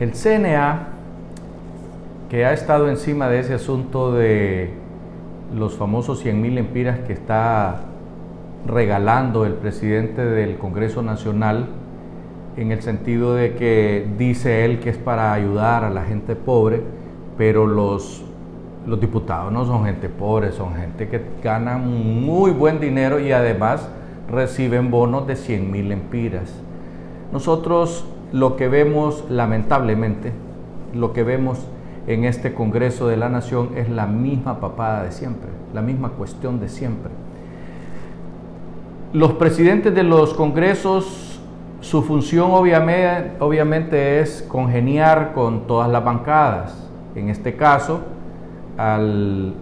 El CNA, que ha estado encima de ese asunto de los famosos 100 mil empiras que está regalando el presidente del Congreso Nacional, en el sentido de que dice él que es para ayudar a la gente pobre, pero los, los diputados no son gente pobre, son gente que gana muy buen dinero y además reciben bonos de 100 mil empiras. Nosotros lo que vemos, lamentablemente, lo que vemos en este Congreso de la Nación es la misma papada de siempre, la misma cuestión de siempre. Los presidentes de los congresos, su función obviamente, obviamente es congeniar con todas las bancadas. En este caso, al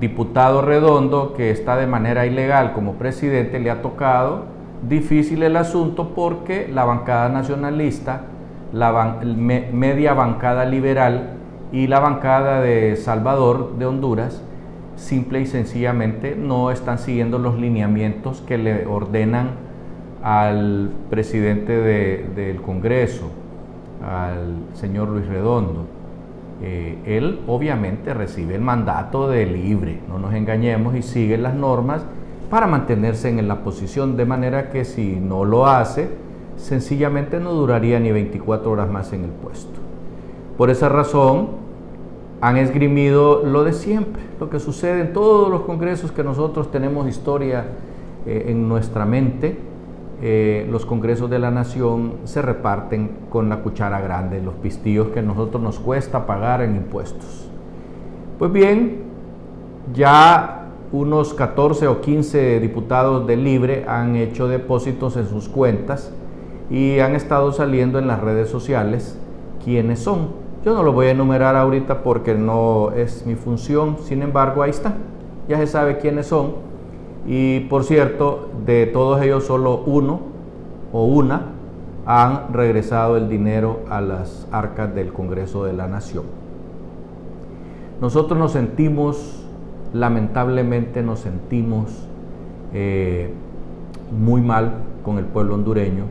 diputado Redondo, que está de manera ilegal como presidente, le ha tocado difícil el asunto porque la bancada nacionalista, la media bancada liberal y la bancada de Salvador de Honduras simple y sencillamente no están siguiendo los lineamientos que le ordenan al presidente del Congreso, al señor Luis Redondo. Eh, él obviamente recibe el mandato de libre, no nos engañemos, y sigue las normas para mantenerse en la posición, de manera que si no lo hace, sencillamente no duraría ni 24 horas más en el puesto. Por esa razón, han esgrimido lo de siempre, lo que sucede en todos los congresos que nosotros tenemos historia eh, en nuestra mente. Eh, los congresos de la nación se reparten con la cuchara grande, los pistillos que a nosotros nos cuesta pagar en impuestos. Pues bien, ya unos 14 o 15 diputados de Libre han hecho depósitos en sus cuentas y han estado saliendo en las redes sociales quiénes son. Yo no lo voy a enumerar ahorita porque no es mi función, sin embargo ahí está, ya se sabe quiénes son y por cierto, de todos ellos solo uno o una han regresado el dinero a las arcas del Congreso de la Nación. Nosotros nos sentimos lamentablemente nos sentimos eh, muy mal con el pueblo hondureño,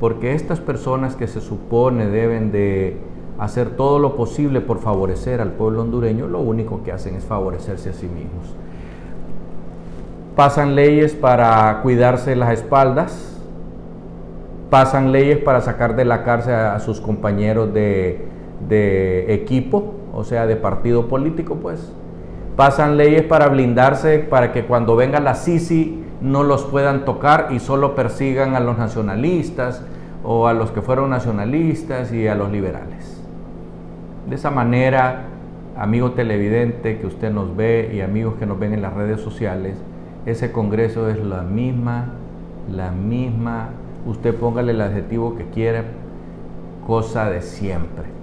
porque estas personas que se supone deben de hacer todo lo posible por favorecer al pueblo hondureño, lo único que hacen es favorecerse a sí mismos. Pasan leyes para cuidarse las espaldas, pasan leyes para sacar de la cárcel a sus compañeros de, de equipo, o sea, de partido político, pues pasan leyes para blindarse, para que cuando venga la Sisi no los puedan tocar y solo persigan a los nacionalistas o a los que fueron nacionalistas y a los liberales. De esa manera, amigo televidente que usted nos ve y amigos que nos ven en las redes sociales, ese Congreso es la misma, la misma, usted póngale el adjetivo que quiera, cosa de siempre.